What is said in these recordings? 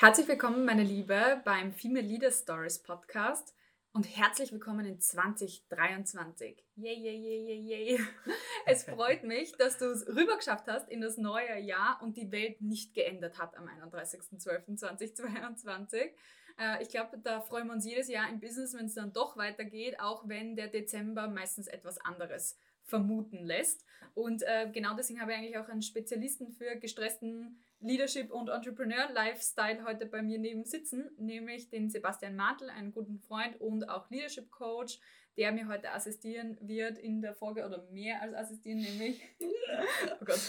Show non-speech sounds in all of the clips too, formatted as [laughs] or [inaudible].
Herzlich willkommen, meine Liebe, beim Female Leader Stories Podcast und herzlich willkommen in 2023. Yay, yay, yay, yay, yay. [laughs] Es freut mich, dass du es rübergeschafft hast in das neue Jahr und die Welt nicht geändert hat am 31.12.2022. Äh, ich glaube, da freuen wir uns jedes Jahr im Business, wenn es dann doch weitergeht, auch wenn der Dezember meistens etwas anderes vermuten lässt. Und äh, genau deswegen habe ich eigentlich auch einen Spezialisten für gestressten Leadership und Entrepreneur Lifestyle heute bei mir neben sitzen, nämlich den Sebastian Martel, einen guten Freund und auch Leadership Coach, der mir heute assistieren wird in der Folge oder mehr als assistieren, nämlich [laughs] oh Gott,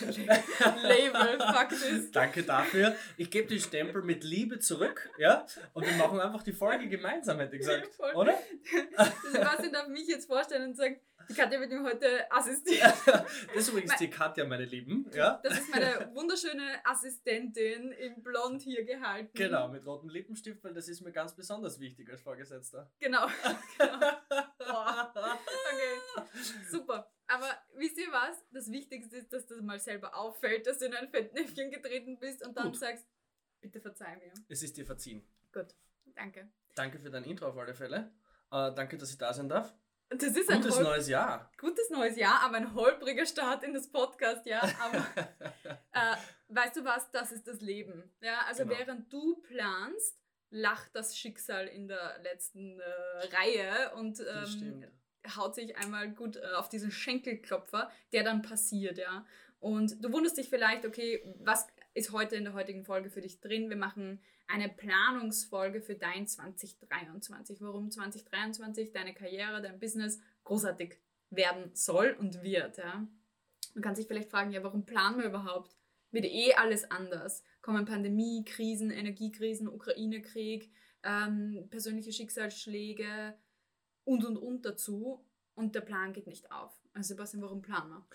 Label, Faktis. Danke dafür. Ich gebe den Stempel mit Liebe zurück, ja, und wir machen einfach die Folge gemeinsam, hätte ich gesagt, ja, oder? [laughs] Sebastian darf mich jetzt vorstellen und sagt, die Katja wird mir heute assistieren. [laughs] das ist übrigens die Katja, meine Lieben. Ja? Das ist meine wunderschöne Assistentin in Blond hier gehalten. Genau, mit rotem Lippenstift, weil das ist mir ganz besonders wichtig als Vorgesetzter. Genau. [laughs] genau. Okay, super. Aber wisst ihr was? Das Wichtigste ist, dass das mal selber auffällt, dass du in ein Fettnäpfchen getreten bist und dann Gut. sagst, bitte verzeih mir. Es ist dir verziehen. Gut, danke. Danke für dein Intro auf alle Fälle. Äh, danke, dass ich da sein darf. Das ist ein gutes neues Jahr. Gutes neues Jahr, aber ein holpriger Start in das Podcast, ja. Aber [laughs] äh, weißt du was, das ist das Leben. Ja, also genau. während du planst, lacht das Schicksal in der letzten äh, Reihe und ähm, haut sich einmal gut äh, auf diesen Schenkelklopfer, der dann passiert, ja. Und du wunderst dich vielleicht, okay, was ist heute in der heutigen Folge für dich drin? Wir machen eine Planungsfolge für dein 2023, warum 2023 deine Karriere, dein Business großartig werden soll und wird. Ja? Man kann sich vielleicht fragen, ja, warum planen wir überhaupt? Wird eh alles anders. Kommen Pandemie, Krisen, Energiekrisen, Ukraine-Krieg, ähm, persönliche Schicksalsschläge und und und dazu und der Plan geht nicht auf. Also Sebastian, warum planen wir?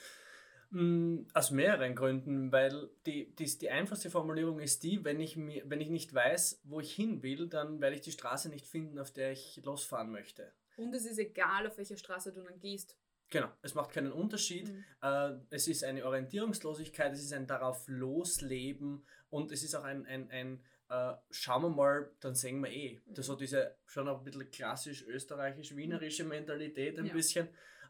Mm, aus mehreren Gründen, weil die, die, die einfachste Formulierung ist die, wenn ich, mir, wenn ich nicht weiß, wo ich hin will, dann werde ich die Straße nicht finden, auf der ich losfahren möchte. Und es ist egal, auf welcher Straße du dann gehst. Genau, es macht keinen Unterschied. Mhm. Äh, es ist eine Orientierungslosigkeit, es ist ein darauf losleben und es ist auch ein, ein, ein äh, schauen wir mal, dann sehen wir eh. Mhm. Das hat diese schon ein bisschen klassisch österreichisch-wienerische Mentalität ein ja. bisschen.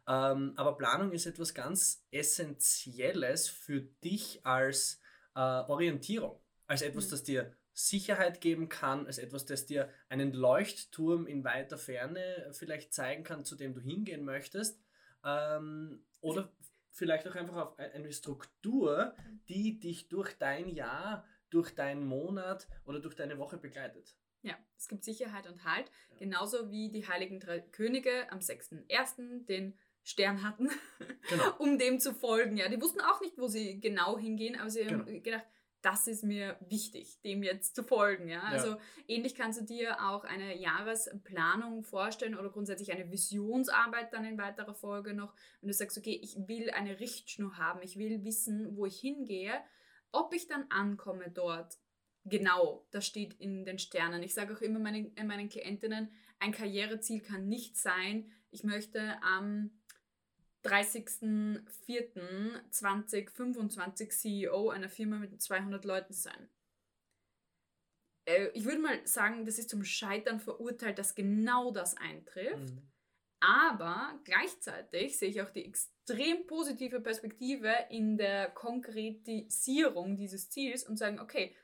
Ähm, aber Planung ist etwas ganz Essentielles für dich als äh, Orientierung, als etwas, mhm. das dir Sicherheit geben kann, als etwas, das dir einen Leuchtturm in weiter Ferne vielleicht zeigen kann, zu dem du hingehen möchtest. Ähm, oder vielleicht auch einfach auf eine Struktur, die dich durch dein Jahr, durch deinen Monat oder durch deine Woche begleitet. Ja, es gibt Sicherheit und Halt, ja. genauso wie die Heiligen Drei Könige am 6.1. den Stern hatten, genau. [laughs] um dem zu folgen. Ja, die wussten auch nicht, wo sie genau hingehen, aber sie genau. haben gedacht, das ist mir wichtig, dem jetzt zu folgen. Ja? Also ja. ähnlich kannst du dir auch eine Jahresplanung vorstellen oder grundsätzlich eine Visionsarbeit dann in weiterer Folge noch. Wenn du sagst, okay, ich will eine Richtschnur haben, ich will wissen, wo ich hingehe, ob ich dann ankomme dort. Genau, das steht in den Sternen. Ich sage auch immer meinen, meinen Klientinnen, ein Karriereziel kann nicht sein, ich möchte am 30.04.2025 CEO einer Firma mit 200 Leuten sein. Äh, ich würde mal sagen, das ist zum Scheitern verurteilt, dass genau das eintrifft. Mhm. Aber gleichzeitig sehe ich auch die extrem positive Perspektive in der Konkretisierung dieses Ziels und sagen, okay,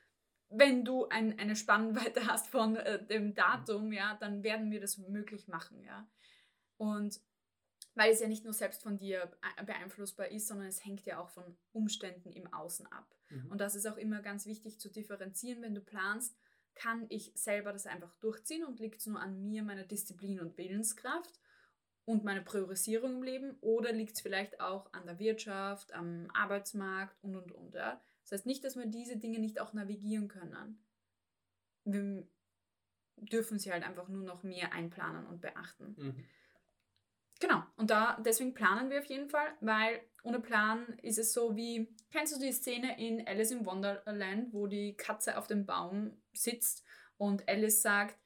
wenn du ein, eine Spannweite [laughs] hast von äh, dem Datum, ja, dann werden wir das möglich machen, ja. Und weil es ja nicht nur selbst von dir beeinflussbar ist, sondern es hängt ja auch von Umständen im Außen ab. Mhm. Und das ist auch immer ganz wichtig zu differenzieren, wenn du planst, kann ich selber das einfach durchziehen und liegt es nur an mir, meiner Disziplin und Willenskraft und meiner Priorisierung im Leben oder liegt es vielleicht auch an der Wirtschaft, am Arbeitsmarkt und und und. Ja? Das heißt nicht, dass wir diese Dinge nicht auch navigieren können. Wir dürfen sie halt einfach nur noch mehr einplanen und beachten. Mhm. Genau, und da deswegen planen wir auf jeden Fall, weil ohne Plan ist es so wie, kennst du die Szene in Alice in Wonderland, wo die Katze auf dem Baum sitzt und Alice sagt,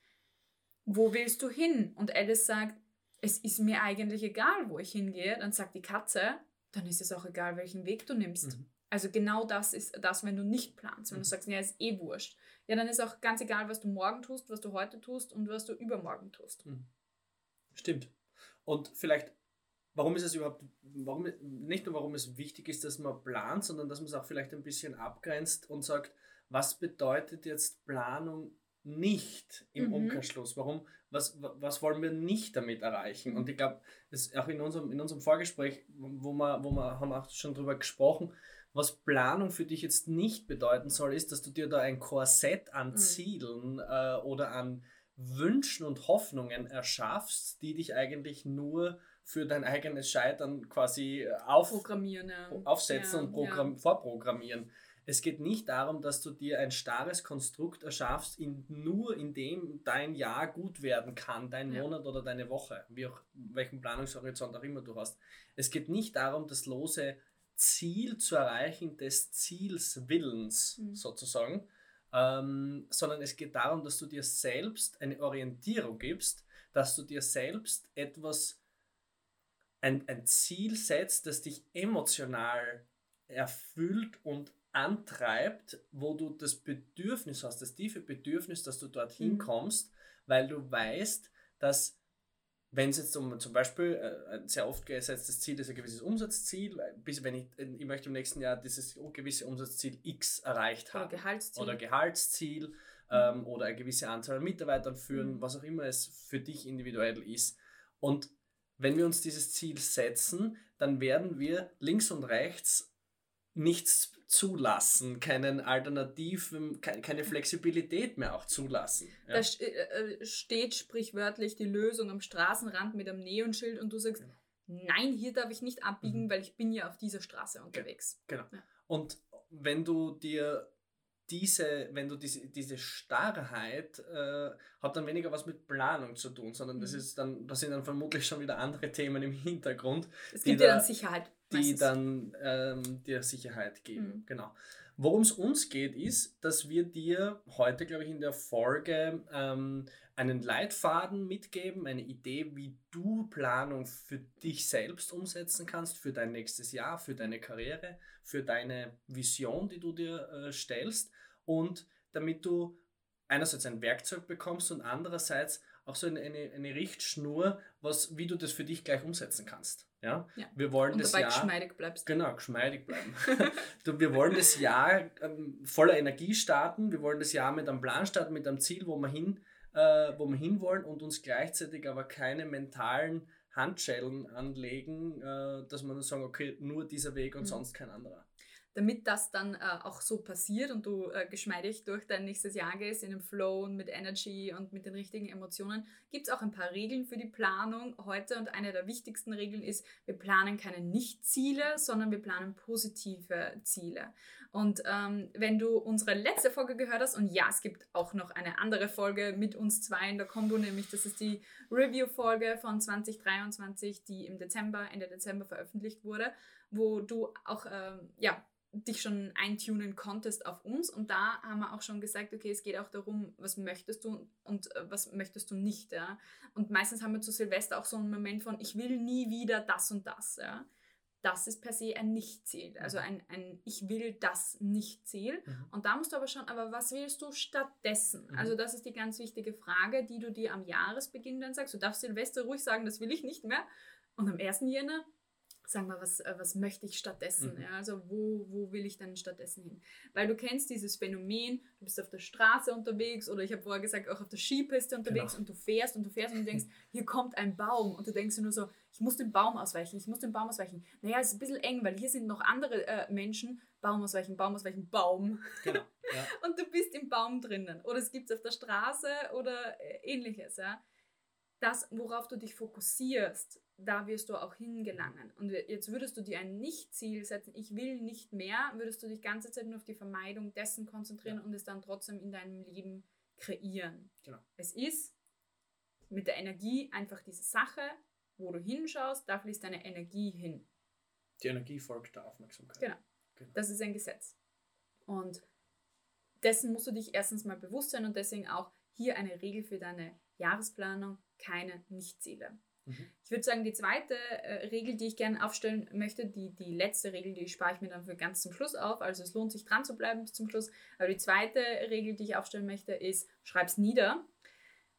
wo willst du hin? Und Alice sagt, es ist mir eigentlich egal, wo ich hingehe. Dann sagt die Katze, dann ist es auch egal, welchen Weg du nimmst. Mhm. Also genau das ist das, wenn du nicht planst, wenn du mhm. sagst, ja, ist eh wurscht. Ja, dann ist auch ganz egal, was du morgen tust, was du heute tust und was du übermorgen tust. Mhm. Stimmt. Und vielleicht, warum ist es überhaupt, warum, nicht nur warum es wichtig ist, dass man plant, sondern dass man es auch vielleicht ein bisschen abgrenzt und sagt, was bedeutet jetzt Planung nicht im mhm. Umkehrschluss? Warum, was, was wollen wir nicht damit erreichen? Und ich glaube, auch in unserem, in unserem Vorgespräch, wo wir, wo wir haben auch schon drüber gesprochen, was Planung für dich jetzt nicht bedeuten soll, ist, dass du dir da ein Korsett an mhm. Zielen mhm. äh, oder an Wünschen und Hoffnungen erschaffst, die dich eigentlich nur für dein eigenes Scheitern quasi auf, ja. aufsetzen ja, und ja. vorprogrammieren. Es geht nicht darum, dass du dir ein starres Konstrukt erschaffst, in, nur in dem dein Jahr gut werden kann, dein. Monat oder deine Woche, wie auch welchen Planungshorizont auch immer du hast. Es geht nicht darum, das lose Ziel zu erreichen des Ziels Willens mhm. sozusagen, ähm, sondern es geht darum, dass du dir selbst eine Orientierung gibst, dass du dir selbst etwas, ein, ein Ziel setzt, das dich emotional erfüllt und antreibt, wo du das Bedürfnis hast, das tiefe Bedürfnis, dass du dorthin mhm. kommst, weil du weißt, dass wenn es jetzt um zum Beispiel äh, ein sehr oft gesetztes Ziel ist, ein gewisses Umsatzziel, bis wenn ich, ich möchte im nächsten Jahr dieses gewisse Umsatzziel X erreicht haben. Oder Gehaltsziel. Oder Gehaltsziel mhm. ähm, oder eine gewisse Anzahl an Mitarbeitern führen, mhm. was auch immer es für dich individuell ist. Und wenn wir uns dieses Ziel setzen, dann werden wir links und rechts nichts zulassen, keinen alternativen, keine Flexibilität mehr auch zulassen. Ja. Da äh, äh, steht sprichwörtlich die Lösung am Straßenrand mit einem Neonschild und du sagst, genau. nein, hier darf ich nicht abbiegen, mhm. weil ich bin ja auf dieser Straße unterwegs. Genau. Ja. Und wenn du dir diese, wenn du diese, diese Starrheit äh, hat dann weniger was mit Planung zu tun, sondern das mhm. ist dann, das sind dann vermutlich schon wieder andere Themen im Hintergrund. Es gibt dir da, dann Sicherheit. Die dann ähm, dir Sicherheit geben. Mhm. Genau. Worum es uns geht, ist, dass wir dir heute, glaube ich, in der Folge ähm, einen Leitfaden mitgeben, eine Idee, wie du Planung für dich selbst umsetzen kannst, für dein nächstes Jahr, für deine Karriere, für deine Vision, die du dir äh, stellst und damit du einerseits ein Werkzeug bekommst und andererseits auch so eine, eine, eine Richtschnur, was, wie du das für dich gleich umsetzen kannst. Ja? ja. Wir wollen und das dabei Jahr, geschmeidig bleibst. Genau, geschmeidig bleiben. [laughs] wir wollen das Jahr ähm, voller Energie starten. Wir wollen das Jahr mit einem Plan starten, mit einem Ziel, wo wir hin, äh, wo wir hinwollen und uns gleichzeitig aber keine mentalen Handschellen anlegen, äh, dass man sagen, okay, nur dieser Weg und mhm. sonst kein anderer damit das dann äh, auch so passiert und du äh, geschmeidig durch dein nächstes Jahr gehst, in dem Flow und mit Energy und mit den richtigen Emotionen, gibt es auch ein paar Regeln für die Planung heute. Und eine der wichtigsten Regeln ist, wir planen keine Nicht-Ziele, sondern wir planen positive Ziele. Und ähm, wenn du unsere letzte Folge gehört hast, und ja, es gibt auch noch eine andere Folge mit uns zwei in der Kombo, nämlich das ist die Review-Folge von 2023, die im Dezember, Ende Dezember veröffentlicht wurde, wo du auch, ähm, ja, dich schon eintunen konntest auf uns. Und da haben wir auch schon gesagt, okay, es geht auch darum, was möchtest du und äh, was möchtest du nicht. Ja? Und meistens haben wir zu Silvester auch so einen Moment von, ich will nie wieder das und das. Ja? Das ist per se ein Nicht-Ziel. Mhm. Also ein, ein Ich will das Nicht-Ziel. Mhm. Und da musst du aber schon, aber was willst du stattdessen? Mhm. Also das ist die ganz wichtige Frage, die du dir am Jahresbeginn dann sagst. Du darfst Silvester ruhig sagen, das will ich nicht mehr. Und am 1. Jänner sagen wir, was, äh, was möchte ich stattdessen? Mhm. Ja, also wo, wo will ich denn stattdessen hin? Weil du kennst dieses Phänomen, du bist auf der Straße unterwegs oder ich habe vorher gesagt, auch auf der Skipiste unterwegs genau. und du fährst und du fährst und du denkst, [laughs] hier kommt ein Baum und du denkst nur so, ich muss den Baum ausweichen, ich muss den Baum ausweichen. Naja, es ist ein bisschen eng, weil hier sind noch andere äh, Menschen, Baum ausweichen, Baum ausweichen, Baum. Genau. Ja. [laughs] und du bist im Baum drinnen. Oder es gibt es auf der Straße oder äh, ähnliches. Ja? Das, worauf du dich fokussierst, da wirst du auch hingelangen. Und jetzt würdest du dir ein Nicht-Ziel setzen, ich will nicht mehr, würdest du dich ganze Zeit nur auf die Vermeidung dessen konzentrieren ja. und es dann trotzdem in deinem Leben kreieren. Genau. Es ist mit der Energie einfach diese Sache, wo du hinschaust, da fließt deine Energie hin. Die Energie folgt der Aufmerksamkeit. Genau. genau. Das ist ein Gesetz. Und dessen musst du dich erstens mal bewusst sein und deswegen auch hier eine Regel für deine Jahresplanung, keine Nichtziele. Mhm. Ich würde sagen, die zweite äh, Regel, die ich gerne aufstellen möchte, die, die letzte Regel, die spare ich mir dann für ganz zum Schluss auf. Also es lohnt sich dran zu bleiben bis zum Schluss. Aber die zweite Regel, die ich aufstellen möchte, ist, schreib es nieder.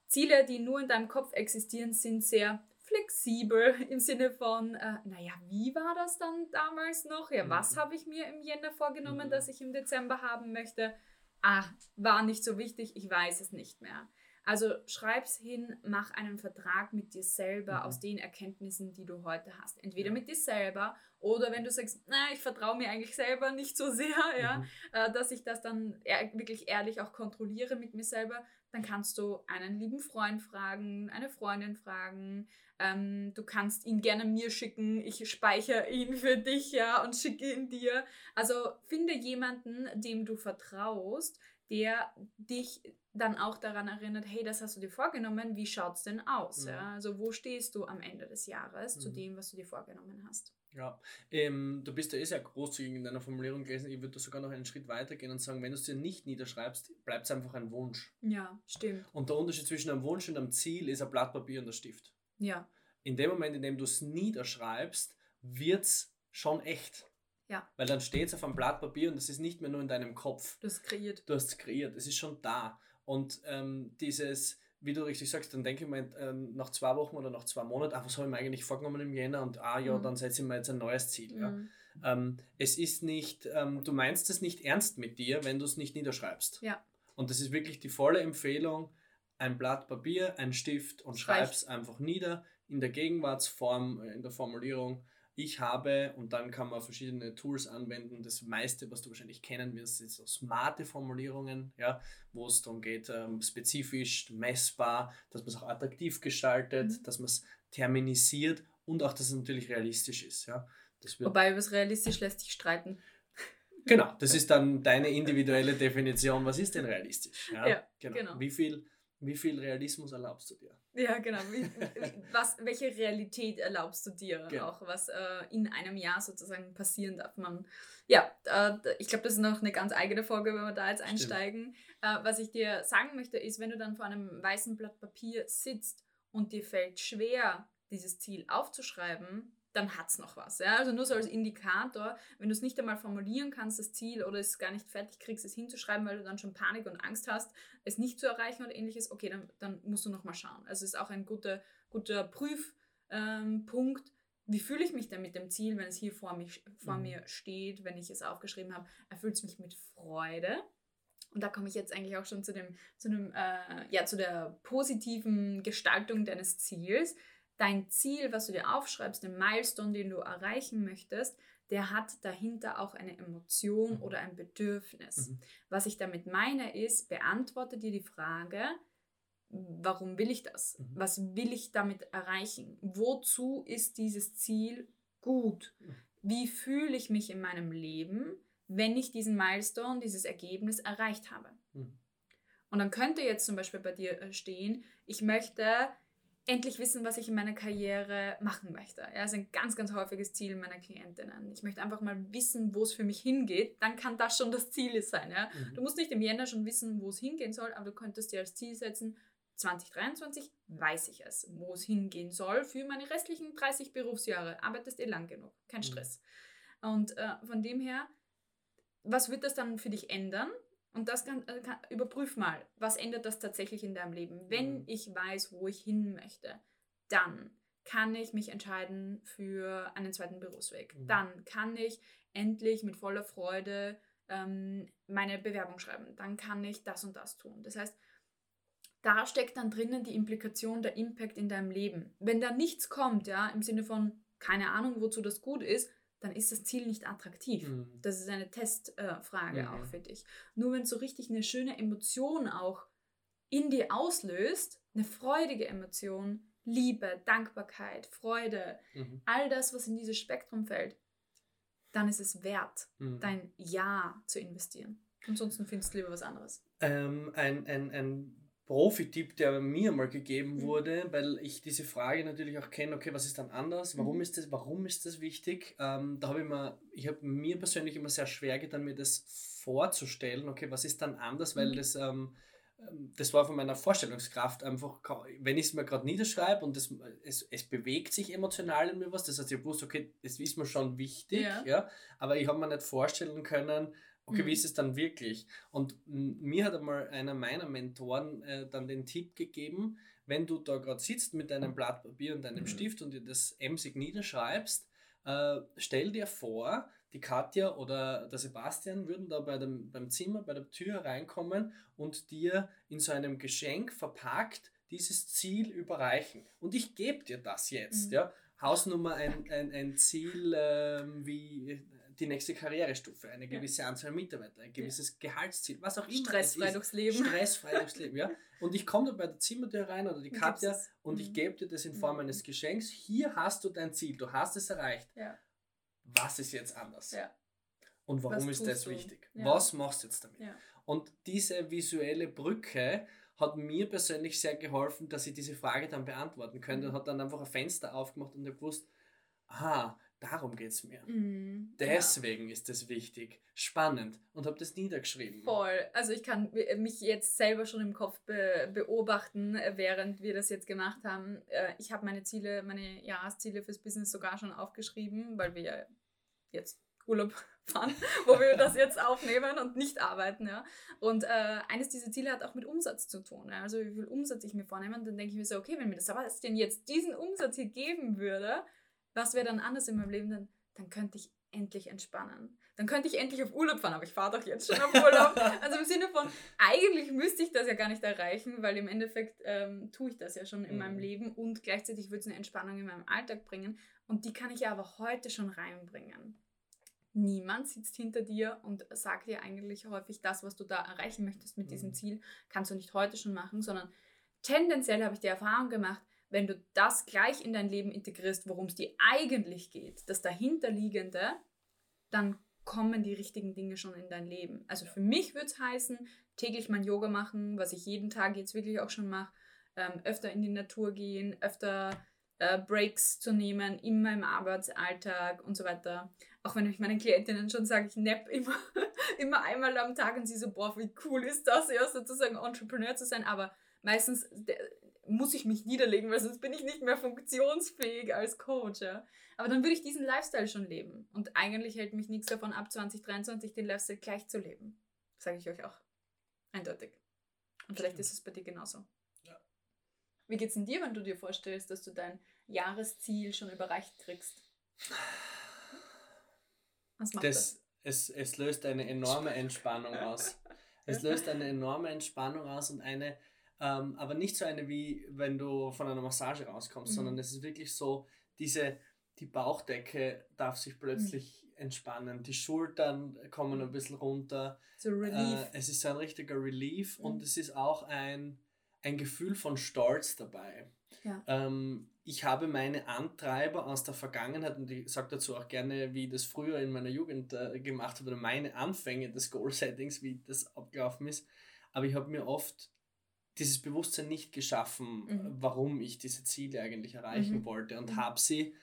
Ziele, die nur in deinem Kopf existieren, sind sehr flexibel [laughs] im Sinne von, äh, naja, wie war das dann damals noch? Ja, mhm. was habe ich mir im Jänner vorgenommen, mhm. dass ich im Dezember haben möchte? Ah, war nicht so wichtig, ich weiß es nicht mehr. Also schreib's hin, mach einen Vertrag mit dir selber mhm. aus den Erkenntnissen, die du heute hast. Entweder mit dir selber oder wenn du sagst, na, ich vertraue mir eigentlich selber nicht so sehr, [laughs] ja, mhm. äh, dass ich das dann ehr wirklich ehrlich auch kontrolliere mit mir selber, dann kannst du einen lieben Freund fragen, eine Freundin fragen, ähm, du kannst ihn gerne mir schicken, ich speichere ihn für dich, ja, und schicke ihn dir. Also finde jemanden, dem du vertraust, der dich dann auch daran erinnert, hey, das hast du dir vorgenommen, wie schaut es denn aus? Mhm. Ja? Also wo stehst du am Ende des Jahres mhm. zu dem, was du dir vorgenommen hast? Ja, ähm, du bist ja eh sehr großzügig in deiner Formulierung gewesen. Ich würde sogar noch einen Schritt weiter gehen und sagen, wenn du es dir nicht niederschreibst, bleibt es einfach ein Wunsch. Ja, stimmt. Und der Unterschied zwischen einem Wunsch und einem Ziel ist ein Blatt Papier und ein Stift. Ja. In dem Moment, in dem du es niederschreibst, wird es schon echt. Ja. Weil dann steht es auf einem Blatt Papier und es ist nicht mehr nur in deinem Kopf. Du hast es kreiert. Du hast es kreiert, es ist schon da. Und ähm, dieses, wie du richtig sagst, dann denke ich mir ähm, nach zwei Wochen oder nach zwei Monaten, ah, was habe ich mir eigentlich vorgenommen im Jänner und ah ja, mhm. dann setze ich mir jetzt ein neues Ziel. Mhm. Ja. Ähm, es ist nicht, ähm, du meinst es nicht ernst mit dir, wenn du es nicht niederschreibst. Ja. Und das ist wirklich die volle Empfehlung, ein Blatt Papier, ein Stift und schreib es einfach nieder in der Gegenwartsform, äh, in der Formulierung ich habe, und dann kann man verschiedene Tools anwenden. Das meiste, was du wahrscheinlich kennen wirst, sind so smarte Formulierungen, ja, wo es darum geht, ähm, spezifisch, messbar, dass man es auch attraktiv gestaltet, mhm. dass man es terminisiert und auch, dass es natürlich realistisch ist. Ja. Wobei, über es realistisch lässt sich streiten. Genau, das [laughs] ist dann deine individuelle Definition. Was ist denn realistisch? Ja, ja genau. genau. Wie, viel, wie viel Realismus erlaubst du dir? Ja, genau. Was, welche Realität erlaubst du dir genau. auch, was äh, in einem Jahr sozusagen passieren darf? Man, ja, äh, ich glaube, das ist noch eine ganz eigene Folge, wenn wir da jetzt einsteigen. Äh, was ich dir sagen möchte, ist, wenn du dann vor einem weißen Blatt Papier sitzt und dir fällt schwer, dieses Ziel aufzuschreiben, dann hat es noch was. Ja? Also nur so als Indikator, wenn du es nicht einmal formulieren kannst, das Ziel, oder es gar nicht fertig kriegst, es hinzuschreiben, weil du dann schon Panik und Angst hast, es nicht zu erreichen oder ähnliches, okay, dann, dann musst du nochmal schauen. Also es ist auch ein guter, guter Prüfpunkt. Ähm, wie fühle ich mich denn mit dem Ziel, wenn es hier vor, mich, vor mhm. mir steht, wenn ich es aufgeschrieben habe? Erfüllt es mich mit Freude? Und da komme ich jetzt eigentlich auch schon zu dem, zu dem, äh, ja, zu der positiven Gestaltung deines Ziels dein Ziel, was du dir aufschreibst, den Milestone, den du erreichen möchtest, der hat dahinter auch eine Emotion mhm. oder ein Bedürfnis. Mhm. Was ich damit meine ist, beantworte dir die Frage, warum will ich das? Mhm. Was will ich damit erreichen? Wozu ist dieses Ziel gut? Wie fühle ich mich in meinem Leben, wenn ich diesen Milestone, dieses Ergebnis erreicht habe? Mhm. Und dann könnte jetzt zum Beispiel bei dir äh, stehen, ich möchte endlich wissen, was ich in meiner Karriere machen möchte. Ja, das ist ein ganz, ganz häufiges Ziel meiner Klientinnen. Ich möchte einfach mal wissen, wo es für mich hingeht. Dann kann das schon das Ziel sein. Ja? Mhm. Du musst nicht im Jänner schon wissen, wo es hingehen soll, aber du könntest dir als Ziel setzen, 2023 weiß ich es, wo es hingehen soll für meine restlichen 30 Berufsjahre. Arbeitest eh lang genug, kein mhm. Stress. Mhm. Und äh, von dem her, was wird das dann für dich ändern? Und das kann, äh, kann, überprüf mal, was ändert das tatsächlich in deinem Leben. Wenn mhm. ich weiß, wo ich hin möchte, dann kann ich mich entscheiden für einen zweiten Berufsweg. Mhm. Dann kann ich endlich mit voller Freude ähm, meine Bewerbung schreiben. Dann kann ich das und das tun. Das heißt, da steckt dann drinnen die Implikation, der Impact in deinem Leben. Wenn da nichts kommt, ja, im Sinne von keine Ahnung, wozu das gut ist, dann ist das Ziel nicht attraktiv. Mhm. Das ist eine Testfrage äh, mhm. auch für dich. Nur wenn es so richtig eine schöne Emotion auch in dir auslöst, eine freudige Emotion, Liebe, Dankbarkeit, Freude, mhm. all das, was in dieses Spektrum fällt, dann ist es wert, mhm. dein Ja zu investieren. Ansonsten findest du lieber was anderes. Ähm, ein, ein, ein Profi-Tipp, der mir mal gegeben mhm. wurde, weil ich diese Frage natürlich auch kenne, okay, was ist dann anders? Warum mhm. ist das, warum ist das wichtig? Ähm, da habe ich mir, ich habe mir persönlich immer sehr schwer getan, mir das vorzustellen, okay, was ist dann anders, weil mhm. das ähm, ähm, das war von meiner Vorstellungskraft einfach, wenn ich es mir gerade niederschreibe und das, es, es bewegt sich emotional in mir was, das heißt, ich wusste, okay, das ist mir schon wichtig, ja. ja aber ich habe mir nicht vorstellen können, okay, mhm. wie ist es dann wirklich? Und mir hat einmal einer meiner Mentoren äh, dann den Tipp gegeben, wenn du da gerade sitzt mit deinem Blatt Papier und deinem mhm. Stift und dir das emsig niederschreibst, äh, stell dir vor, die Katja oder der Sebastian würden da bei dem, beim Zimmer, bei der Tür reinkommen und dir in so einem Geschenk verpackt dieses Ziel überreichen. Und ich gebe dir das jetzt. Mhm. Ja? Hausnummer ein, ein, ein Ziel äh, wie die nächste Karrierestufe, eine gewisse ja. Anzahl Mitarbeiter, ein gewisses ja. Gehaltsziel, was auch immer. Stressfrei durchs Leben. Stressfrei durchs Leben, ja. Und ich komme da bei der Zimmertür rein oder die Katja und mhm. ich gebe dir das in Form mhm. eines Geschenks. Hier hast du dein Ziel, du hast es erreicht. Ja. Was ist jetzt anders? Und warum was ist das du? wichtig? Was machst du jetzt damit? Und diese visuelle Brücke hat mir persönlich sehr geholfen, dass ich diese Frage dann beantworten könnte mhm. und hat dann einfach ein Fenster aufgemacht und ich gewusst, aha, Darum geht es mir. Mm, Deswegen ja. ist es wichtig, spannend und habe das niedergeschrieben. Voll. Also ich kann mich jetzt selber schon im Kopf be beobachten, während wir das jetzt gemacht haben. Äh, ich habe meine Ziele, meine Jahresziele fürs Business sogar schon aufgeschrieben, weil wir ja jetzt Urlaub [laughs] fahren, wo wir das jetzt aufnehmen und nicht arbeiten. Ja. Und äh, eines dieser Ziele hat auch mit Umsatz zu tun. Ja. Also wie viel Umsatz ich mir vornehme. Und dann denke ich mir so, okay, wenn mir das aber denn jetzt diesen Umsatz hier geben würde, was wäre dann anders in meinem Leben? Dann, dann könnte ich endlich entspannen. Dann könnte ich endlich auf Urlaub fahren, aber ich fahre doch jetzt schon auf Urlaub. [laughs] also im Sinne von, eigentlich müsste ich das ja gar nicht erreichen, weil im Endeffekt ähm, tue ich das ja schon in mhm. meinem Leben und gleichzeitig würde es eine Entspannung in meinem Alltag bringen. Und die kann ich ja aber heute schon reinbringen. Niemand sitzt hinter dir und sagt dir eigentlich häufig das, was du da erreichen möchtest mit mhm. diesem Ziel, kannst du nicht heute schon machen, sondern tendenziell habe ich die Erfahrung gemacht, wenn du das gleich in dein Leben integrierst, worum es dir eigentlich geht, das dahinterliegende, dann kommen die richtigen Dinge schon in dein Leben. Also für mich würde es heißen, täglich mein Yoga machen, was ich jeden Tag jetzt wirklich auch schon mache, ähm, öfter in die Natur gehen, öfter äh, Breaks zu nehmen in meinem Arbeitsalltag und so weiter. Auch wenn ich meinen Klientinnen schon sage, ich nepp immer, [laughs] immer einmal am Tag und sie so, boah, wie cool ist das, ja, sozusagen Entrepreneur zu sein, aber meistens muss ich mich niederlegen, weil sonst bin ich nicht mehr funktionsfähig als Coach. Ja? Aber dann würde ich diesen Lifestyle schon leben. Und eigentlich hält mich nichts davon ab, 2023 den Lifestyle gleich zu leben. Sage ich euch auch. Eindeutig. Und vielleicht Stimmt. ist es bei dir genauso. Ja. Wie geht's denn dir, wenn du dir vorstellst, dass du dein Jahresziel schon überreicht kriegst? Was macht das? das? Es, es löst eine enorme Entspannung aus. Es löst eine enorme Entspannung aus und eine ähm, aber nicht so eine wie wenn du von einer Massage rauskommst, mhm. sondern es ist wirklich so, diese, die Bauchdecke darf sich plötzlich mhm. entspannen, die Schultern kommen ein bisschen runter. So Relief. Äh, es ist so ein richtiger Relief mhm. und es ist auch ein, ein Gefühl von Stolz dabei. Ja. Ähm, ich habe meine Antreiber aus der Vergangenheit und ich sage dazu auch gerne, wie ich das früher in meiner Jugend äh, gemacht habe oder meine Anfänge des Goal-Settings, wie das abgelaufen ist. Aber ich habe mir oft dieses Bewusstsein nicht geschaffen, mhm. warum ich diese Ziele eigentlich erreichen mhm. wollte und mhm. habe sie,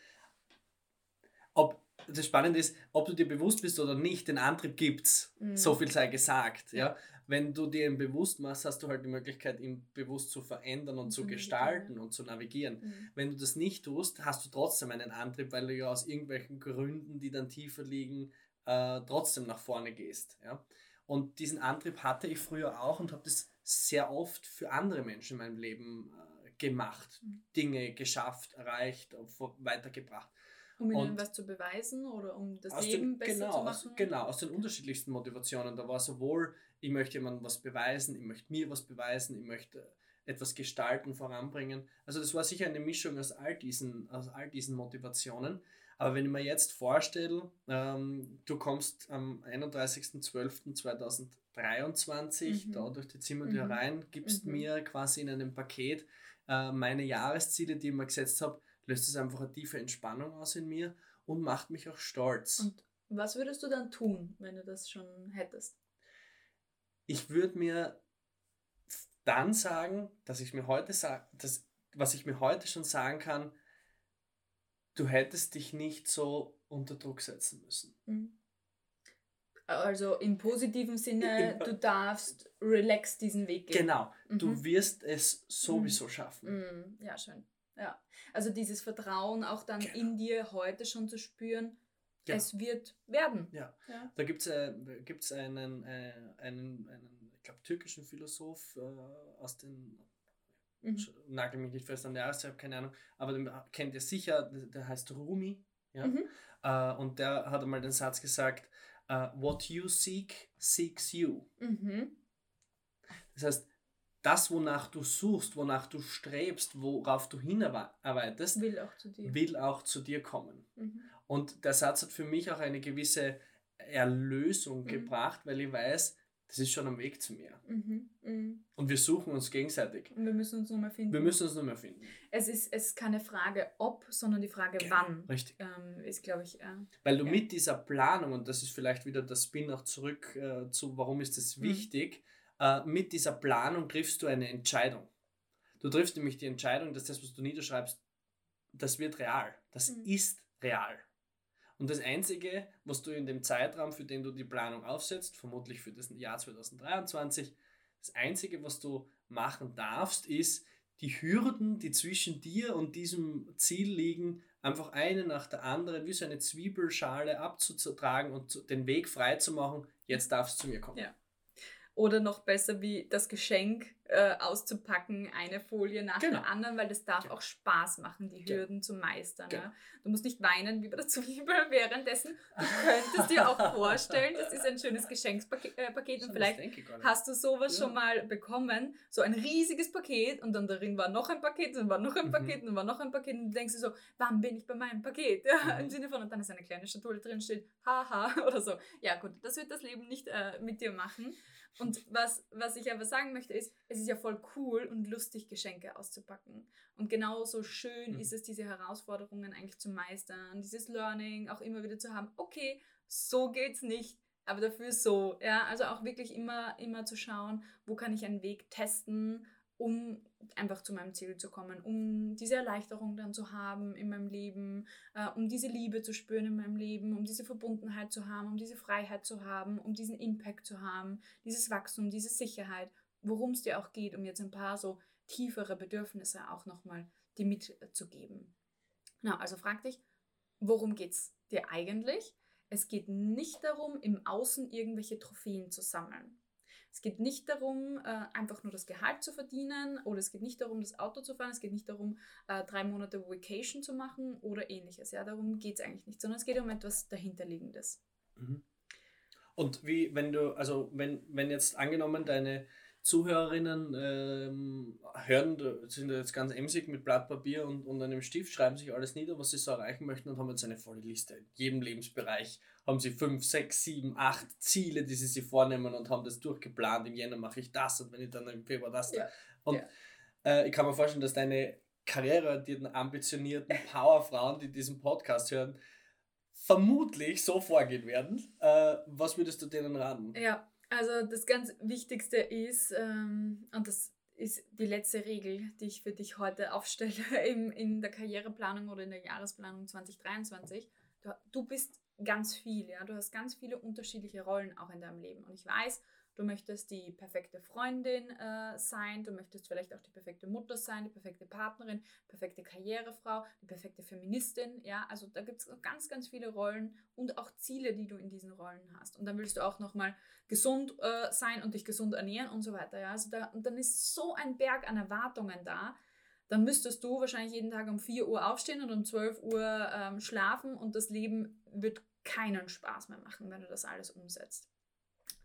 ob das Spannende ist, ob du dir bewusst bist oder nicht, den Antrieb gibt's. Mhm. So viel sei gesagt. Ja. Wenn du dir ihn bewusst machst, hast du halt die Möglichkeit, ihn bewusst zu verändern und, zu gestalten und zu navigieren. Mhm. Wenn du das nicht tust, hast du trotzdem einen Antrieb, weil du ja aus irgendwelchen Gründen, die dann tiefer liegen, äh, trotzdem nach vorne gehst. Ja. Und diesen Antrieb hatte ich früher auch und habe das sehr oft für andere Menschen in meinem Leben äh, gemacht, mhm. Dinge geschafft, erreicht, weitergebracht. Um ihnen und was zu beweisen oder um das Leben den, besser genau, zu machen? Aus, genau, aus den unterschiedlichsten Motivationen. Da war sowohl, ich möchte jemandem was beweisen, ich möchte mir was beweisen, ich möchte etwas gestalten, voranbringen. Also das war sicher eine Mischung aus all diesen, aus all diesen Motivationen. Aber wenn ich mir jetzt vorstelle, ähm, du kommst am 31.12.2023 mhm. da durch die Zimmertür mhm. rein, gibst mhm. mir quasi in einem Paket äh, meine Jahresziele, die ich mir gesetzt habe, löst es einfach eine tiefe Entspannung aus in mir und macht mich auch stolz. Und was würdest du dann tun, wenn du das schon hättest? Ich würde mir dann sagen, dass ich mir heute sage, was ich mir heute schon sagen kann, du hättest dich nicht so unter Druck setzen müssen. Mhm. Also im positiven Sinne, du darfst relax diesen Weg gehen. Genau, mhm. du wirst es sowieso mhm. schaffen. Mhm. Ja, schön. Ja. Also dieses Vertrauen auch dann genau. in dir heute schon zu spüren, ja. es wird werden. Ja, ja. da gibt es äh, gibt's einen, äh, einen, einen, ich glaube, türkischen Philosoph äh, aus den mhm. nagel mich nicht fest an der Jahreszeit, keine Ahnung, aber den kennt ihr sicher, der heißt Rumi. Ja? Mhm. Uh, und der hat einmal den Satz gesagt, uh, what you seek, seeks you. Mhm. Das heißt, das, wonach du suchst, wonach du strebst, worauf du hinarbeitest, will auch zu dir, will auch zu dir kommen. Mhm. Und der Satz hat für mich auch eine gewisse Erlösung mhm. gebracht, weil ich weiß, das ist schon am Weg zu mir. Mhm. Mhm. Und wir suchen uns gegenseitig. Und wir müssen uns nur mehr finden. Wir müssen uns nur mehr finden. Es ist, es ist keine Frage ob, sondern die Frage genau. wann. Richtig. Ähm, ist, glaube ich. Äh, Weil du ja. mit dieser Planung, und das ist vielleicht wieder das Spin auch zurück äh, zu, warum ist das mhm. wichtig, äh, mit dieser Planung triffst du eine Entscheidung. Du triffst nämlich die Entscheidung, dass das, was du niederschreibst, das wird real. Das mhm. ist real. Und das Einzige, was du in dem Zeitraum, für den du die Planung aufsetzt, vermutlich für das Jahr 2023, das Einzige, was du machen darfst, ist, die Hürden, die zwischen dir und diesem Ziel liegen, einfach eine nach der anderen wie so eine Zwiebelschale abzutragen und den Weg frei zu machen. Jetzt darfst du zu mir kommen. Ja. Oder noch besser wie das Geschenk äh, auszupacken, eine Folie nach genau. der anderen, weil das darf genau. auch Spaß machen, die Hürden genau. zu meistern. Ja? Du musst nicht weinen wie bei der Zwiebel [laughs] währenddessen. Du könntest dir auch [laughs] vorstellen, das ist ein schönes Geschenkspaket äh, und vielleicht hast du sowas ja. schon mal bekommen, so ein riesiges Paket und dann darin war noch ein Paket und war noch ein mhm. Paket mhm. und war noch ein Paket und du denkst dir so, wann bin ich bei meinem Paket? Ja, mhm. Im Sinne von, und dann ist eine kleine Schatulle drin, steht, haha [laughs] oder so. Ja gut, das wird das Leben nicht äh, mit dir machen. Und was, was ich aber sagen möchte, ist, es ist ja voll cool und lustig, Geschenke auszupacken. Und genauso schön mhm. ist es, diese Herausforderungen eigentlich zu meistern, dieses Learning auch immer wieder zu haben, okay, so geht's nicht, aber dafür so. Ja, also auch wirklich immer, immer zu schauen, wo kann ich einen Weg testen um einfach zu meinem Ziel zu kommen, um diese Erleichterung dann zu haben in meinem Leben, äh, um diese Liebe zu spüren in meinem Leben, um diese Verbundenheit zu haben, um diese Freiheit zu haben, um diesen Impact zu haben, dieses Wachstum, diese Sicherheit, worum es dir auch geht, um jetzt ein paar so tiefere Bedürfnisse auch nochmal dir mitzugeben. Na, also frag dich, worum geht es dir eigentlich? Es geht nicht darum, im Außen irgendwelche Trophäen zu sammeln. Es geht nicht darum, äh, einfach nur das Gehalt zu verdienen oder es geht nicht darum, das Auto zu fahren, es geht nicht darum, äh, drei Monate Vacation zu machen oder ähnliches. Ja, darum geht es eigentlich nicht, sondern es geht um etwas dahinterliegendes. Mhm. Und wie, wenn du, also wenn, wenn jetzt angenommen deine Zuhörerinnen ähm, hören, sind jetzt ganz emsig mit Blatt Papier und, und einem Stift, schreiben sich alles nieder, was sie so erreichen möchten und haben jetzt eine volle Liste. In jedem Lebensbereich haben sie fünf, sechs, sieben, acht Ziele, die sie sich vornehmen und haben das durchgeplant. Im Jänner mache ich das und wenn ich dann im Februar das. Ja. Und ja. Äh, ich kann mir vorstellen, dass deine karriereorientierten, ambitionierten [laughs] Powerfrauen, die diesen Podcast hören, vermutlich so vorgehen werden. Äh, was würdest du denen raten? Ja, also das ganz Wichtigste ist, ähm, und das ist die letzte Regel, die ich für dich heute aufstelle [laughs] in, in der Karriereplanung oder in der Jahresplanung 2023. Du, du bist ganz viel, ja. Du hast ganz viele unterschiedliche Rollen auch in deinem Leben. Und ich weiß, Du möchtest die perfekte Freundin äh, sein, du möchtest vielleicht auch die perfekte Mutter sein, die perfekte Partnerin, perfekte Karrierefrau, die perfekte Feministin. Ja, also da gibt es ganz, ganz viele Rollen und auch Ziele, die du in diesen Rollen hast. Und dann willst du auch nochmal gesund äh, sein und dich gesund ernähren und so weiter. Ja, also da, und dann ist so ein Berg an Erwartungen da. Dann müsstest du wahrscheinlich jeden Tag um 4 Uhr aufstehen und um 12 Uhr ähm, schlafen und das Leben wird keinen Spaß mehr machen, wenn du das alles umsetzt.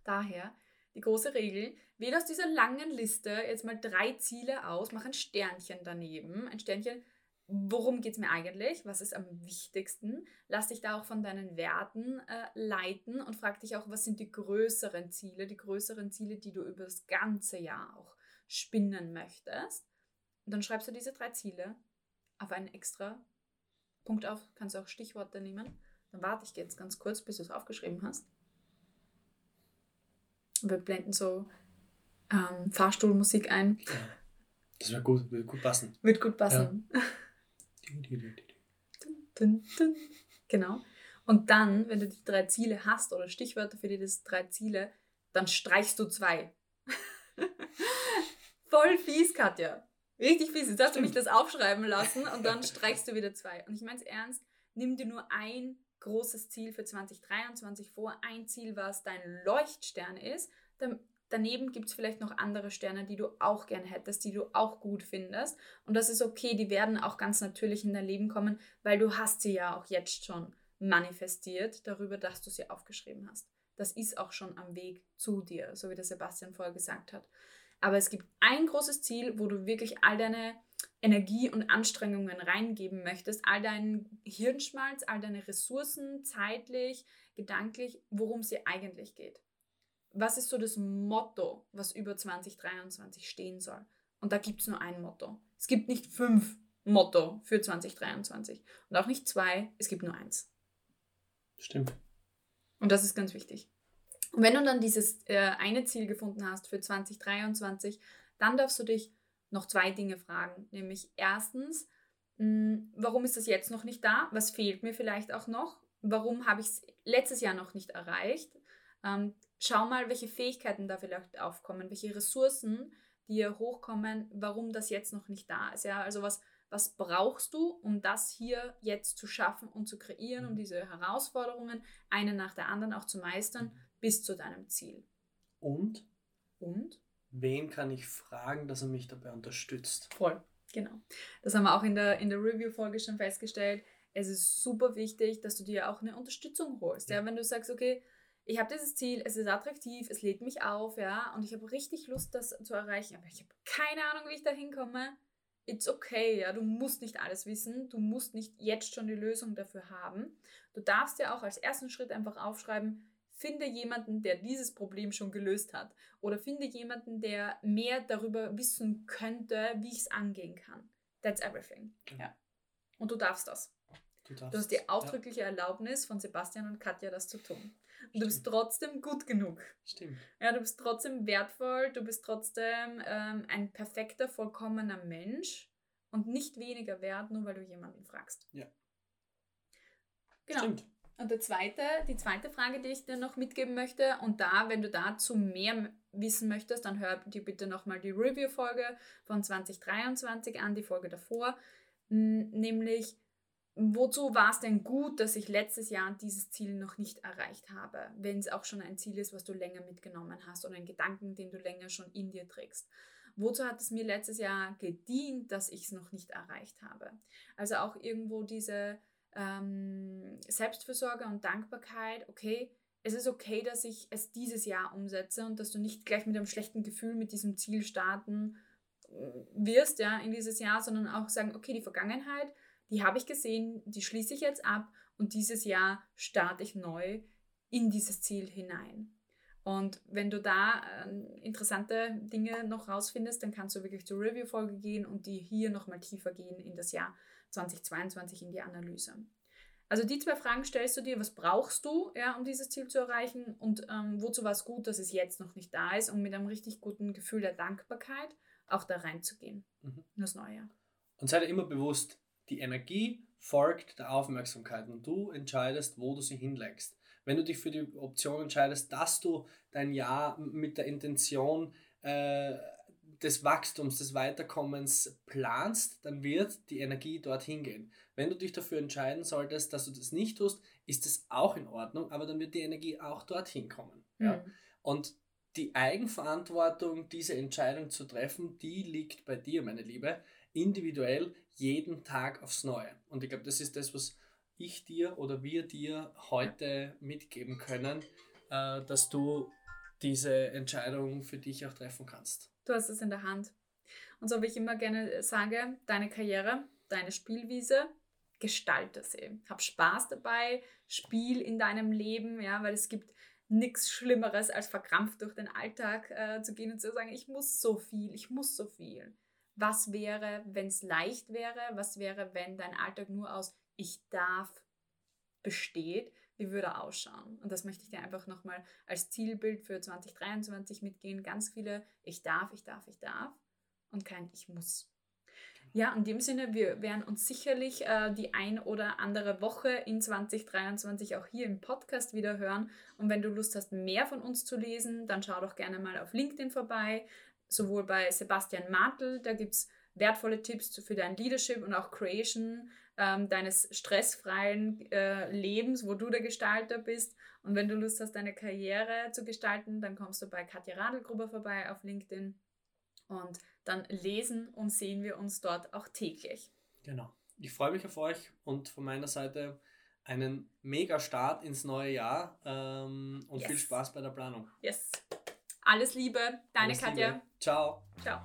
Daher die große Regel, wähle aus dieser langen Liste jetzt mal drei Ziele aus, mach ein Sternchen daneben. Ein Sternchen, worum geht es mir eigentlich? Was ist am wichtigsten? Lass dich da auch von deinen Werten äh, leiten und frag dich auch, was sind die größeren Ziele, die größeren Ziele, die du über das ganze Jahr auch spinnen möchtest. Und dann schreibst du diese drei Ziele auf einen extra Punkt auf, kannst du auch Stichworte nehmen. Dann warte ich jetzt ganz kurz, bis du es aufgeschrieben hast. Wir blenden so ähm, Fahrstuhlmusik ein. Das wird gut, wird gut passen. Wird gut passen. Ja. genau. Und dann, wenn du die drei Ziele hast oder Stichwörter für die drei Ziele, dann streichst du zwei. [laughs] Voll fies, Katja. Richtig fies. Jetzt hast du mich das aufschreiben lassen und dann streichst du wieder zwei. Und ich meine es ernst, nimm dir nur ein großes Ziel für 2023 vor, ein Ziel, was dein Leuchtstern ist. Daneben gibt es vielleicht noch andere Sterne, die du auch gern hättest, die du auch gut findest. Und das ist okay, die werden auch ganz natürlich in dein Leben kommen, weil du hast sie ja auch jetzt schon manifestiert darüber, dass du sie aufgeschrieben hast. Das ist auch schon am Weg zu dir, so wie der Sebastian vorher gesagt hat. Aber es gibt ein großes Ziel, wo du wirklich all deine Energie und Anstrengungen reingeben möchtest, all deinen Hirnschmalz, all deine Ressourcen, zeitlich, gedanklich, worum es dir eigentlich geht. Was ist so das Motto, was über 2023 stehen soll? Und da gibt es nur ein Motto. Es gibt nicht fünf Motto für 2023 und auch nicht zwei, es gibt nur eins. Stimmt. Und das ist ganz wichtig. Und wenn du dann dieses äh, eine Ziel gefunden hast für 2023, dann darfst du dich noch zwei Dinge fragen. Nämlich erstens, warum ist das jetzt noch nicht da? Was fehlt mir vielleicht auch noch? Warum habe ich es letztes Jahr noch nicht erreicht? Ähm, schau mal, welche Fähigkeiten da vielleicht aufkommen, welche Ressourcen, die hier hochkommen, warum das jetzt noch nicht da ist. Ja, also was, was brauchst du, um das hier jetzt zu schaffen und zu kreieren, um mhm. diese Herausforderungen eine nach der anderen auch zu meistern bis zu deinem Ziel. Und? Und? Wen kann ich fragen, dass er mich dabei unterstützt? Voll, genau. Das haben wir auch in der, in der Review-Folge schon festgestellt. Es ist super wichtig, dass du dir auch eine Unterstützung holst. Ja, ja wenn du sagst, okay, ich habe dieses Ziel, es ist attraktiv, es lädt mich auf, ja, und ich habe richtig Lust, das zu erreichen, aber ich habe keine Ahnung, wie ich da hinkomme. It's okay, ja, du musst nicht alles wissen, du musst nicht jetzt schon die Lösung dafür haben. Du darfst ja auch als ersten Schritt einfach aufschreiben, Finde jemanden, der dieses Problem schon gelöst hat. Oder finde jemanden, der mehr darüber wissen könnte, wie ich es angehen kann. That's everything. Ja. Und du darfst das. Du, darfst, du hast die ausdrückliche ja. Erlaubnis von Sebastian und Katja, das zu tun. Und du bist trotzdem gut genug. Stimmt. Ja, du bist trotzdem wertvoll, du bist trotzdem ähm, ein perfekter, vollkommener Mensch und nicht weniger wert, nur weil du jemanden fragst. Ja. Genau. Stimmt. Und der zweite, die zweite Frage, die ich dir noch mitgeben möchte, und da, wenn du dazu mehr wissen möchtest, dann hör dir bitte nochmal die Review-Folge von 2023 an, die Folge davor, nämlich, wozu war es denn gut, dass ich letztes Jahr dieses Ziel noch nicht erreicht habe, wenn es auch schon ein Ziel ist, was du länger mitgenommen hast oder ein Gedanken, den du länger schon in dir trägst. Wozu hat es mir letztes Jahr gedient, dass ich es noch nicht erreicht habe? Also auch irgendwo diese ähm, Selbstfürsorge und Dankbarkeit, okay, es ist okay, dass ich es dieses Jahr umsetze und dass du nicht gleich mit einem schlechten Gefühl mit diesem Ziel starten äh, wirst, ja, in dieses Jahr, sondern auch sagen, okay, die Vergangenheit, die habe ich gesehen, die schließe ich jetzt ab und dieses Jahr starte ich neu in dieses Ziel hinein. Und wenn du da äh, interessante Dinge noch rausfindest, dann kannst du wirklich zur Review-Folge gehen und die hier nochmal tiefer gehen in das Jahr 2022 in die Analyse. Also die zwei Fragen stellst du dir, was brauchst du, ja, um dieses Ziel zu erreichen und ähm, wozu war es gut, dass es jetzt noch nicht da ist, um mit einem richtig guten Gefühl der Dankbarkeit auch da reinzugehen mhm. in das neue Jahr. Und sei dir immer bewusst, die Energie folgt der Aufmerksamkeit und du entscheidest, wo du sie hinlegst. Wenn du dich für die Option entscheidest, dass du dein Jahr mit der Intention äh, des Wachstums, des Weiterkommens planst, dann wird die Energie dorthin gehen. Wenn du dich dafür entscheiden solltest, dass du das nicht tust, ist es auch in Ordnung, aber dann wird die Energie auch dorthin kommen. Mhm. Ja? Und die Eigenverantwortung, diese Entscheidung zu treffen, die liegt bei dir, meine Liebe, individuell jeden Tag aufs Neue. Und ich glaube, das ist das, was ich dir oder wir dir heute mitgeben können, äh, dass du diese Entscheidung für dich auch treffen kannst. Du hast es in der Hand. Und so wie ich immer gerne sage, deine Karriere, deine Spielwiese, gestalte sie. Hab Spaß dabei, spiel in deinem Leben, ja, weil es gibt nichts Schlimmeres, als verkrampft durch den Alltag äh, zu gehen und zu sagen, ich muss so viel, ich muss so viel. Was wäre, wenn es leicht wäre? Was wäre, wenn dein Alltag nur aus ich darf besteht? Wie würde er ausschauen? Und das möchte ich dir einfach nochmal als Zielbild für 2023 mitgehen. Ganz viele Ich darf, ich darf, ich darf und kein Ich muss. Ja, in dem Sinne, wir werden uns sicherlich äh, die ein oder andere Woche in 2023 auch hier im Podcast wieder hören. Und wenn du Lust hast, mehr von uns zu lesen, dann schau doch gerne mal auf LinkedIn vorbei. Sowohl bei Sebastian Martel, da gibt es wertvolle Tipps für dein Leadership und auch Creation ähm, deines stressfreien äh, Lebens, wo du der Gestalter bist. Und wenn du Lust hast, deine Karriere zu gestalten, dann kommst du bei Katja Radelgruber vorbei auf LinkedIn. Und dann lesen und sehen wir uns dort auch täglich. Genau. Ich freue mich auf euch und von meiner Seite einen mega Start ins neue Jahr ähm, und yes. viel Spaß bei der Planung. Yes. Alles Liebe, deine Alles Katja. Liebe. Ciao. Ciao.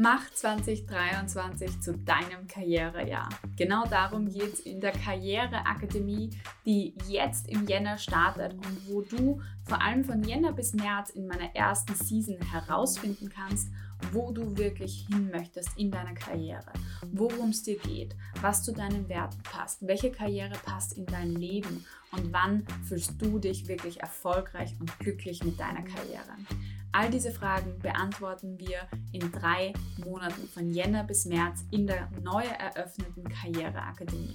Mach 2023 zu deinem Karrierejahr. Genau darum geht es in der Karriereakademie, die jetzt im Jänner startet und wo du vor allem von Jänner bis März in meiner ersten Season herausfinden kannst, wo du wirklich hin möchtest in deiner Karriere, worum es dir geht, was zu deinen Werten passt, welche Karriere passt in dein Leben und wann fühlst du dich wirklich erfolgreich und glücklich mit deiner Karriere. All diese Fragen beantworten wir in drei Monaten von Jänner bis März in der neu eröffneten Karriereakademie.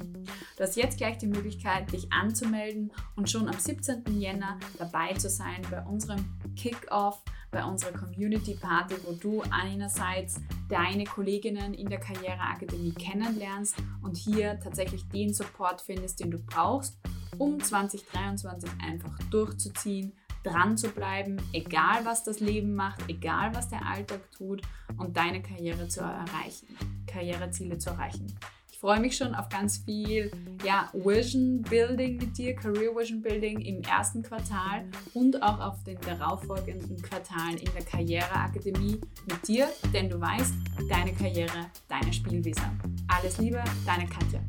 Du hast jetzt gleich die Möglichkeit, dich anzumelden und schon am 17. Jänner dabei zu sein bei unserem Kick-Off, bei unserer Community Party, wo du einerseits deine Kolleginnen in der Karriereakademie kennenlernst und hier tatsächlich den Support findest, den du brauchst, um 2023 einfach durchzuziehen dran zu bleiben, egal was das Leben macht, egal was der Alltag tut und deine Karriere zu erreichen, Karriereziele zu erreichen. Ich freue mich schon auf ganz viel ja, Vision Building mit dir, Career Vision Building im ersten Quartal und auch auf den darauffolgenden Quartalen in der Karriereakademie mit dir, denn du weißt, deine Karriere, deine Spielwiese. Alles Liebe, deine Katja.